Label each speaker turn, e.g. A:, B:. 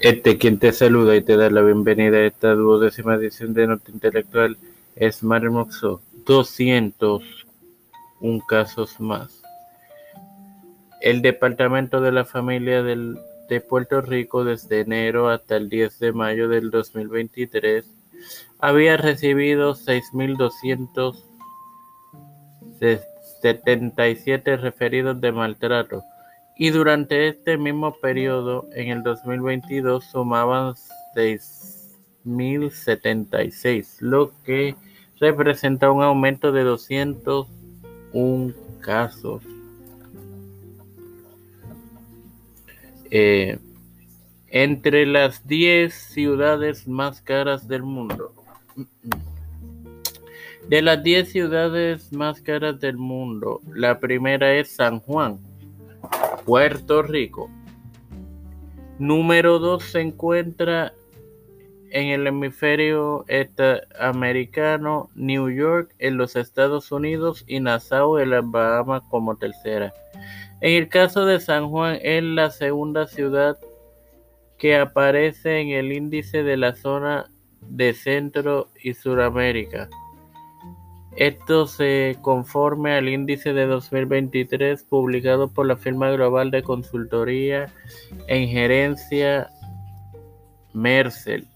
A: Este quien te saluda y te da la bienvenida a esta duodécima edición de Nota Intelectual es Mario Moxo. 201 casos más. El Departamento de la Familia del, de Puerto Rico desde enero hasta el 10 de mayo del 2023 había recibido 6.277 referidos de maltrato y durante este mismo periodo, en el 2022, sumaban 6.076, lo que representa un aumento de 201 casos. Eh, entre las 10 ciudades más caras del mundo. De las 10 ciudades más caras del mundo, la primera es San Juan, Puerto Rico. Número 2 se encuentra en el hemisferio americano, New York en los Estados Unidos y Nassau en las Bahamas como tercera. En el caso de San Juan es la segunda ciudad que aparece en el índice de la zona de Centro y Suramérica. Esto se conforme al índice de 2023 publicado por la firma global de consultoría en gerencia Mercel.